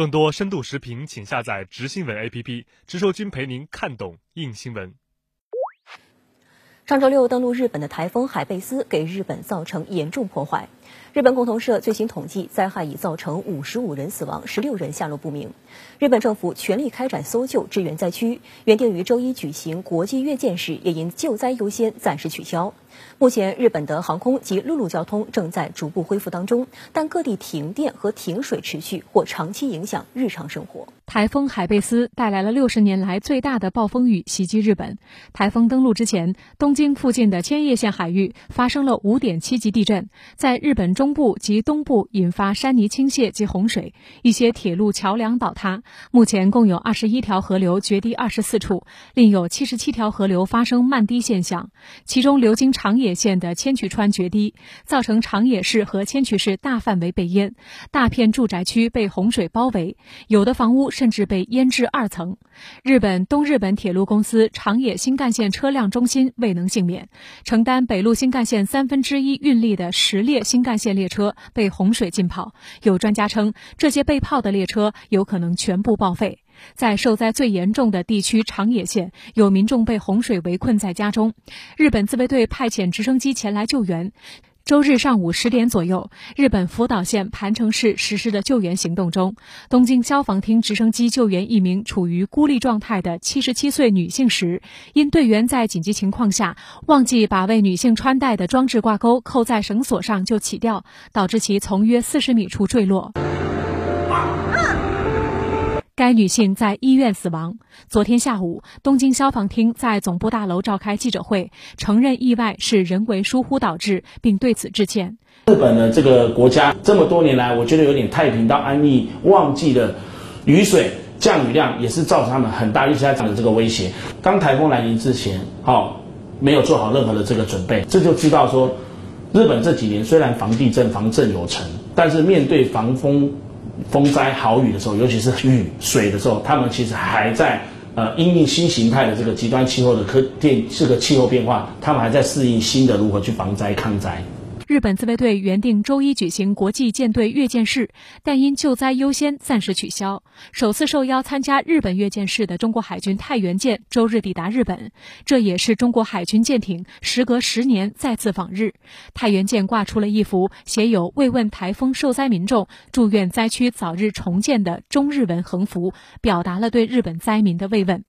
更多深度视频，请下载直新闻 APP，直说君陪您看懂硬新闻。上周六登陆日本的台风海贝斯给日本造成严重破坏。日本共同社最新统计，灾害已造成五十五人死亡，十六人下落不明。日本政府全力开展搜救支援灾区，原定于周一举行国际阅舰式也因救灾优先暂时取消。目前，日本的航空及陆路交通正在逐步恢复当中，但各地停电和停水持续或长期影响日常生活。台风海贝斯带来了六十年来最大的暴风雨袭击日本。台风登陆之前，东京附近的千叶县海域发生了五点七级地震，在日本中部及东部引发山泥倾泻及洪水，一些铁路桥梁倒塌。目前共有二十一条河流决堤二十四处，另有七十七条河流发生漫堤现象，其中流经长野县的千曲川决堤，造成长野市和千曲市大范围被淹，大片住宅区被洪水包围，有的房屋。甚至被淹至二层。日本东日本铁路公司长野新干线车辆中心未能幸免，承担北陆新干线三分之一运力的十列新干线列车被洪水浸泡。有专家称，这些被泡的列车有可能全部报废。在受灾最严重的地区长野县，有民众被洪水围困在家中，日本自卫队派遣直升机前来救援。周日上午十点左右，日本福岛县盘城市实施的救援行动中，东京消防厅直升机救援一名处于孤立状态的七十七岁女性时，因队员在紧急情况下忘记把为女性穿戴的装置挂钩扣在绳索上就起掉，导致其从约四十米处坠落。女性在医院死亡。昨天下午，东京消防厅在总部大楼召开记者会，承认意外是人为疏忽导致，并对此致歉。日本的这个国家这么多年来，我觉得有点太平到安逸，忘记了雨水降雨量也是造成他们很大一直在的这个威胁。当台风来临之前，好没有做好任何的这个准备，这就知道说，日本这几年虽然防地震防震有成，但是面对防风。风灾豪雨的时候，尤其是雨水的时候，他们其实还在呃因应新形态的这个极端气候的科电这个气候变化，他们还在适应新的如何去防灾抗灾。日本自卫队原定周一举行国际舰队阅舰式，但因救灾优先暂时取消。首次受邀参加日本阅舰式的中国海军太原舰周日抵达日本，这也是中国海军舰艇时隔十年再次访日。太原舰挂出了一幅写有“慰问台风受灾民众，祝愿灾区早日重建”的中日文横幅，表达了对日本灾民的慰问。